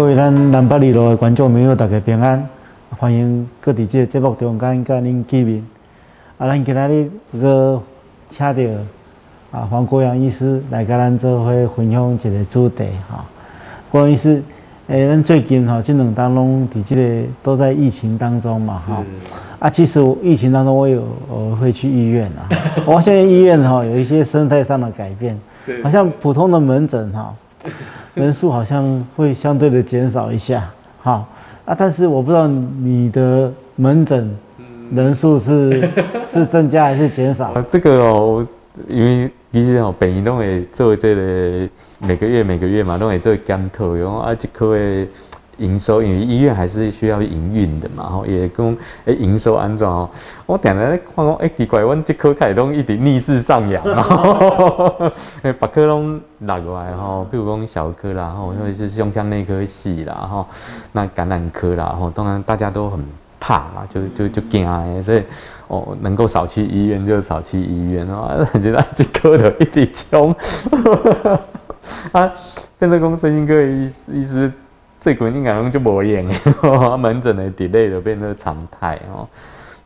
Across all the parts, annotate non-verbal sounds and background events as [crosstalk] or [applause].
各位咱南北二路的观众朋友，大家平安，欢迎各地这个节目中间跟恁见面。啊，咱今仔日个请到啊黄国阳医师来甲咱做伙分享一个主题哈。国阳医师，诶，咱最近吼这两当拢伫即个都在疫情当中嘛哈。啊，其实疫情当中我有我会去医院啊。我现在医院哈有一些生态上的改变，[laughs] 好像普通的门诊哈。[laughs] 人数好像会相对的减少一下，好啊，但是我不知道你的门诊人数是 [laughs] 是增加还是减少？这个哦，因为其实哦，本医都会做这个每个月每个月嘛，都会做检讨，然后啊，这科的。营收，因为医院还是需要营运的嘛，吼，也讲诶营收安装哦？我定定咧看讲，诶奇怪，阮这科开拢一直逆势上扬，[laughs] 诶，把科拢落来吼，比如讲小科啦，吼，或者是胸腔内科系啦，吼，那感染科啦，吼，当然大家都很怕嘛，就就就惊诶，所以哦，能够少去医院就少去医院哦，觉得即科的一直冲，[laughs] 啊，现在讲神经科医医师。最近应该拢就无用诶，[laughs] 门诊的 delay 就变成常态哦。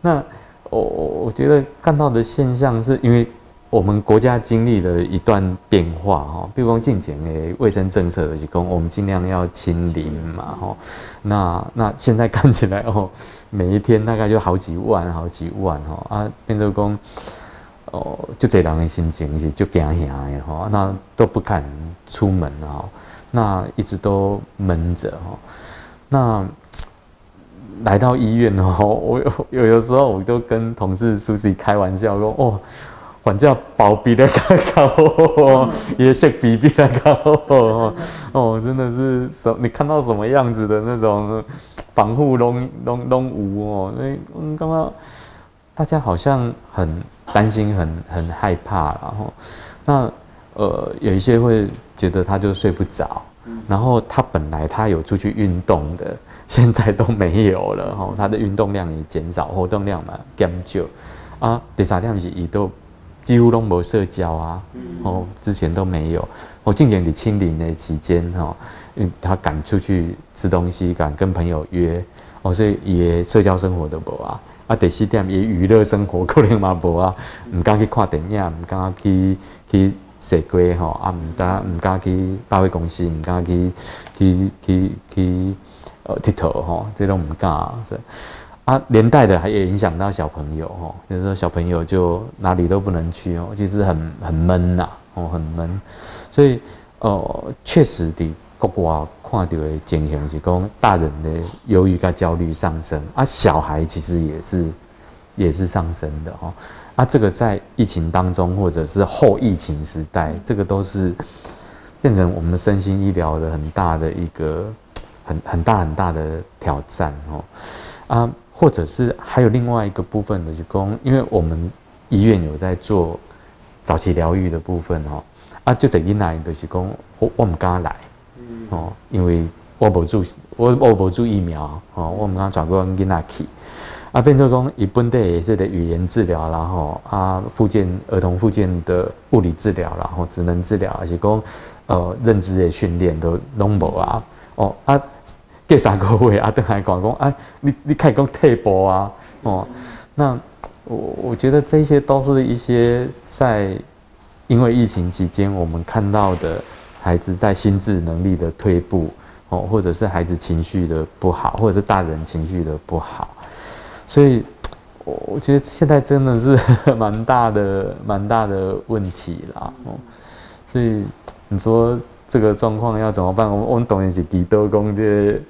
那我我我觉得看到的现象是因为我们国家经历了一段变化哈，比如讲近前的卫生政策的是讲我们尽量要清零嘛哈。那那现在看起来哦，每一天大概就好几万好几万哈啊，变成讲哦，就这人的心情是就惊吓的哈，那都不敢出门哈。那一直都闷着哈，那来到医院哦，[laughs] 我有有的时候我都跟同事苏西开玩笑说哦，反正包比的高高，也是比比的高哦，[laughs] 哦，真的是什你看到什么样子的那种防护拢拢拢无哦，所以嗯，刚刚大家好像很担心，很很害怕，然后那。呃，有一些会觉得他就睡不着，然后他本来他有出去运动的，现在都没有了哈，[laughs] 他的运动量也减少，活动量嘛减少啊。第三点是，伊都几乎都没社交啊，哦，之前都没有。我近年你清零的期间哈，嗯，他敢出去吃东西，敢跟朋友约，哦，所以也社交生活都无啊。啊，第四点也娱乐生活可能嘛无啊，唔敢去看电影，唔敢去去。社规吼啊，毋敢毋敢去百货公司，毋敢去去去去呃佚佗吼，这种毋敢啊，连带的还也影响到小朋友吼，就是说小朋友就哪里都不能去哦，其实很很闷呐，哦很闷，所以呃确实的国外看到的情形是讲大人的忧郁跟焦虑上升啊，小孩其实也是也是上升的吼。啊，这个在疫情当中，或者是后疫情时代，这个都是变成我们身心医疗的很大的一个很很大很大的挑战哦。啊，或者是还有另外一个部分的，就讲，因为我们医院有在做早期疗愈的部分哦。啊，就等于来就是讲，我我们刚来哦，因为我不住我我不住疫苗哦，我们刚转过跟那去。啊，变做讲以本地也是的语言治疗，然后啊，附件儿童附件的物理治疗，然后职能治疗，而且讲呃认知的训练都拢无啊。哦啊，隔三个月啊，都还讲讲啊，你你可以讲退步啊。哦，那我我觉得这些都是一些在因为疫情期间我们看到的孩子在心智能力的退步，哦，或者是孩子情绪的不好，或者是大人情绪的不好。所以，我我觉得现在真的是 [laughs] 蛮大的、蛮大的问题啦。哦，所以你说这个状况要怎么办？我我们董一起给多公，这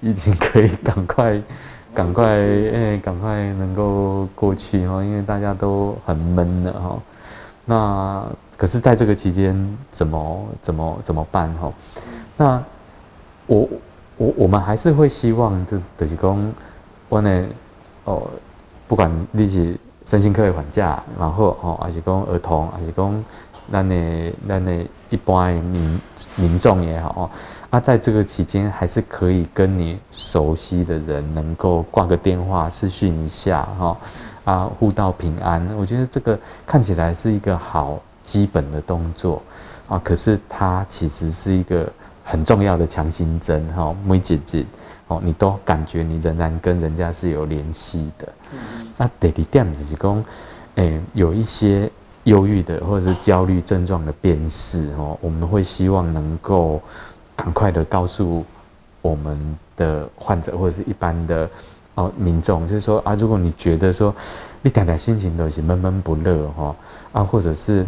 已经可以赶快、赶快、哎，赶快能够过去哈，因为大家都很闷的哈。那可是在这个期间，怎么、怎么、怎么办哈？那我、我、我们还是会希望，就是等于讲，我呢。哦，不管你是身心科的缓假，然后哦，还是讲儿童，还是讲咱的咱的一般的民民众也好哦，啊，在这个期间还是可以跟你熟悉的人能够挂个电话、视讯一下哈，啊，互道平安。我觉得这个看起来是一个好基本的动作啊，可是它其实是一个很重要的强心针哈，每几节哦，你都感觉你仍然跟人家是有联系的。那第二点就是讲，诶，有一些忧郁的或者是焦虑症状的辨识哦，我们会希望能够赶快的告诉我们的患者或者是一般的哦民众，就是说啊，如果你觉得说你点点心情都是闷闷不乐哈啊，或者是。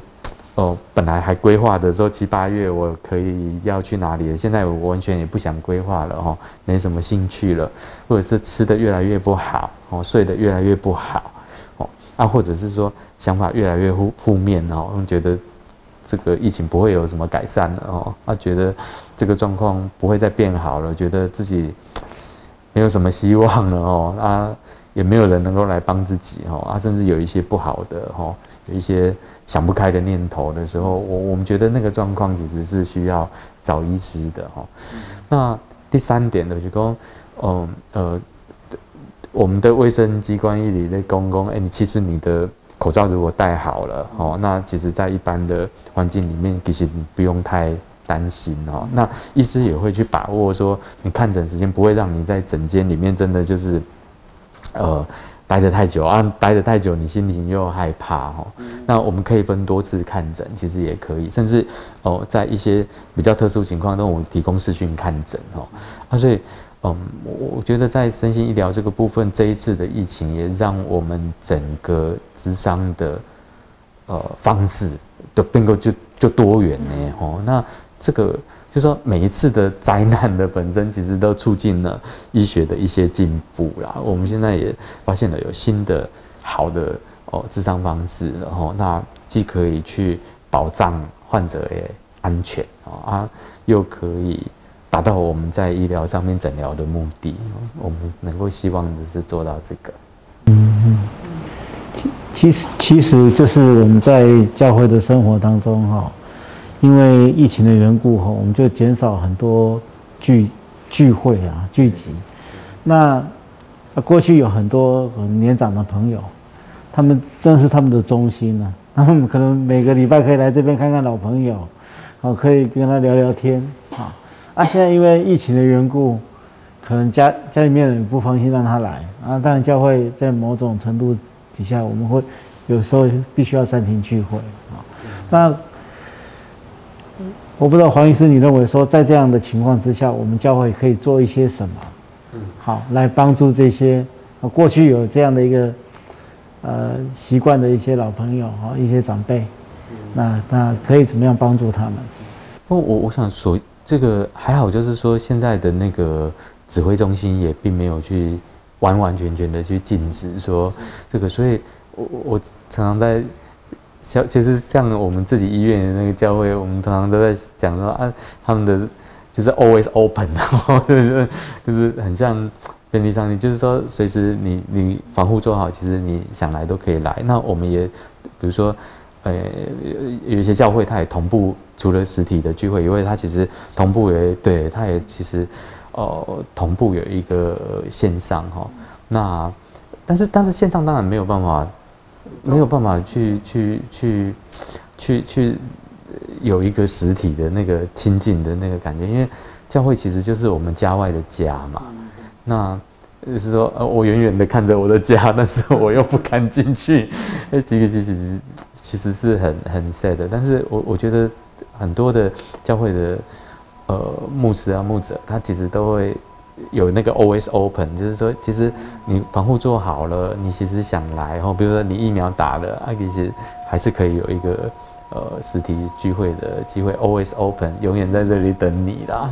哦，本来还规划的说七八月我可以要去哪里，现在我完全也不想规划了哦，没什么兴趣了，或者是吃的越来越不好哦，睡得越来越不好哦，啊，或者是说想法越来越负负面哦，觉得这个疫情不会有什么改善了哦，啊，觉得这个状况不会再变好了，觉得自己没有什么希望了哦，啊，也没有人能够来帮自己哦，啊，甚至有一些不好的哦，一些。想不开的念头的时候，我我们觉得那个状况其实是需要找医师的哈。那第三点呢，就讲，嗯呃，我们的卫生机关一里的公公，哎，你其实你的口罩如果戴好了哦，那其实在一般的环境里面，其实你不用太担心哦。那医师也会去把握说，你看诊时间不会让你在诊间里面真的就是，呃。待得太久啊，待得太久，你心情又害怕哈。那我们可以分多次看诊，其实也可以，甚至哦，在一些比较特殊情况，都我们提供视讯看诊哦。啊，所以嗯，我我觉得在身心医疗这个部分，这一次的疫情也让我们整个智商的呃方式的变够就就多元呢哦。那这个。就说每一次的灾难的本身，其实都促进了医学的一些进步啦。[laughs] 我们现在也发现了有新的好的哦治伤方式，然后那既可以去保障患者也安全啊，又可以达到我们在医疗上面诊疗的目的。我们能够希望的是做到这个。嗯嗯，其实其实就是我们在教会的生活当中哈。因为疫情的缘故，哈，我们就减少很多聚聚会啊，聚集。那过去有很多年长的朋友，他们正是他们的中心呢。[laughs] 他们可能每个礼拜可以来这边看看老朋友，好，可以跟他聊聊天，啊。啊，现在因为疫情的缘故，可能家家里面人不放心让他来啊。当然，教会在某种程度底下，我们会有时候必须要暂停聚会啊。那我不知道黄医师，你认为说在这样的情况之下，我们教会可以做一些什么？嗯，好，来帮助这些过去有这样的一个呃习惯的一些老朋友啊，一些长辈，那那可以怎么样帮助他们？不，我我想说这个还好，就是说现在的那个指挥中心也并没有去完完全全的去禁止说这个，所以我我常常在。像其实像我们自己医院的那个教会，我们通常都在讲说啊，他们的就是 always open，然后就是就是很像便利商店，就是说随时你你防护做好，其实你想来都可以来。那我们也比如说，呃，有一些教会它也同步，除了实体的聚会，因为它其实同步也对，它也其实呃同步有一个线上哈。那但是但是线上当然没有办法。没有办法去去去去去有一个实体的那个亲近的那个感觉，因为教会其实就是我们家外的家嘛。那就是说，呃，我远远的看着我的家，但是我又不敢进去。哎，这个其实其实是很很 sad 的。但是我我觉得很多的教会的呃牧师啊牧者，他其实都会。有那个 always open，就是说，其实你防护做好了，你其实想来，然后比如说你疫苗打了，啊，其实还是可以有一个呃实体聚会的机会，always open，永远在这里等你啦。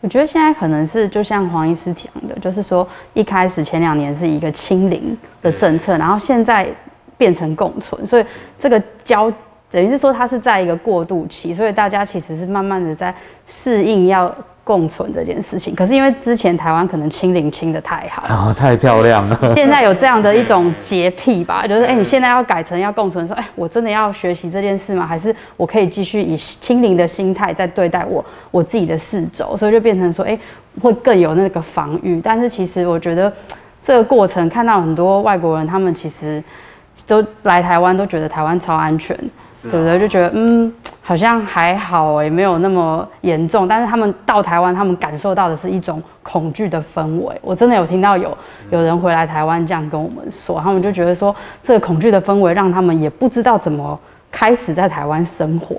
我觉得现在可能是就像黄医师讲的，就是说一开始前两年是一个清零的政策，然后现在变成共存，所以这个交等于是说它是在一个过渡期，所以大家其实是慢慢的在适应要。共存这件事情，可是因为之前台湾可能清零清的太好，啊，太漂亮了。现在有这样的一种洁癖吧，[laughs] 就是哎，你现在要改成要共存，说哎，我真的要学习这件事吗？还是我可以继续以清零的心态在对待我我自己的四周？所以就变成说，哎，会更有那个防御。但是其实我觉得这个过程看到很多外国人，他们其实都来台湾都觉得台湾超安全。对不对？就觉得嗯，好像还好哎，没有那么严重。但是他们到台湾，他们感受到的是一种恐惧的氛围。我真的有听到有有人回来台湾这样跟我们说，他们就觉得说这个恐惧的氛围让他们也不知道怎么开始在台湾生活，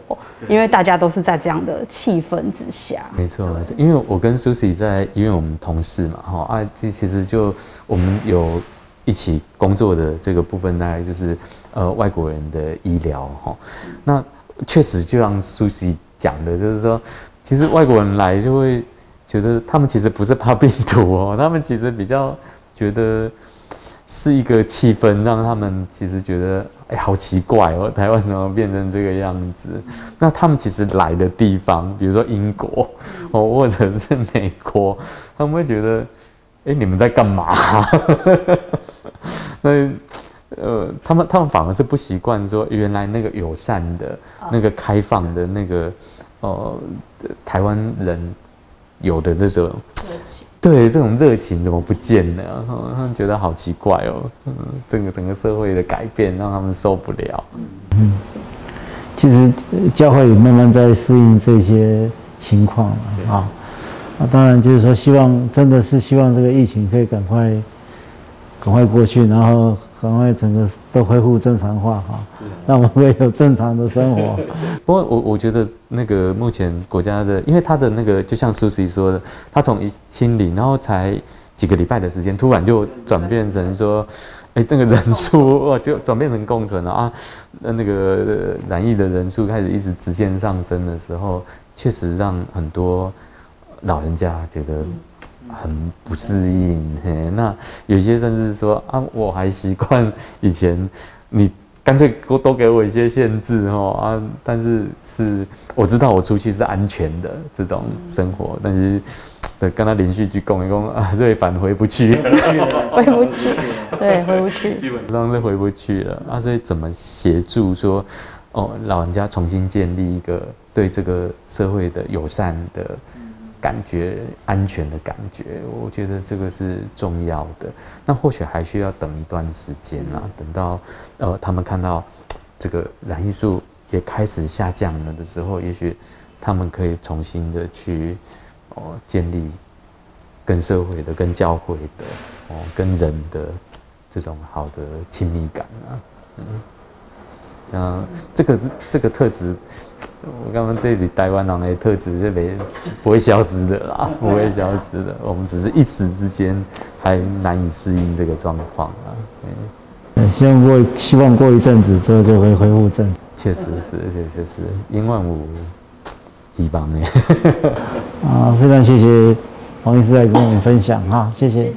因为大家都是在这样的气氛之下。没错，因为我跟 Susie 在因为我们同事嘛，哈啊，其其实就我们有一起工作的这个部分，大概就是。呃，外国人的医疗哈，那确实就像苏西讲的，就是说，其实外国人来就会觉得他们其实不是怕病毒哦，[laughs] 他们其实比较觉得是一个气氛，让他们其实觉得哎，好奇怪哦，[laughs] 台湾怎么变成这个样子？那他们其实来的地方，比如说英国哦，或者是美国，他们会觉得哎，你们在干嘛？[laughs] 那。呃，他们他们反而是不习惯说原来那个友善的、那个开放的那个，呃，台湾人有的这种热情，对这种热情怎么不见了？他们觉得好奇怪哦，嗯，整个整个社会的改变让他们受不了。嗯，其实教会也慢慢在适应这些情况了啊。那当然就是说，希望真的是希望这个疫情可以赶快赶快过去，然后。赶快整个都恢复正常化哈，让我们可以有正常的生活。[laughs] 不过我我觉得那个目前国家的，因为他的那个就像苏西说的，他从一清零，然后才几个礼拜的时间，突然就转变成说，哎，那个人数 [laughs] 哇就转变成共存了啊，那那个染疫的人数开始一直直线上升的时候，确实让很多老人家觉得。很不适应，嘿，那有些甚至说啊，我还习惯以前，你干脆多多给我一些限制哦啊，但是是我知道我出去是安全的这种生活，但是跟他连续去共一共啊，[laughs] 对，返回不去，[laughs] 回不去，对，回不去，基本上是回不去了。啊，所以怎么协助说哦，老人家重新建立一个对这个社会的友善的。感觉安全的感觉，我觉得这个是重要的。那或许还需要等一段时间啊，等到呃他们看到这个染疫数也开始下降了的时候，也许他们可以重新的去哦建立跟社会的、跟教会的、哦跟人的这种好的亲密感啊。嗯，那这个这个特质。我刚刚这里台湾人的特质是没不会消失的啦，不会消失的。我们只是一时之间还难以适应这个状况啊。嗯，希望过希望过一阵子之后就会恢复正常。确实是，确实是，因为我一帮哎。[laughs] 啊，非常谢谢黄医师来跟我们分享哈，谢谢。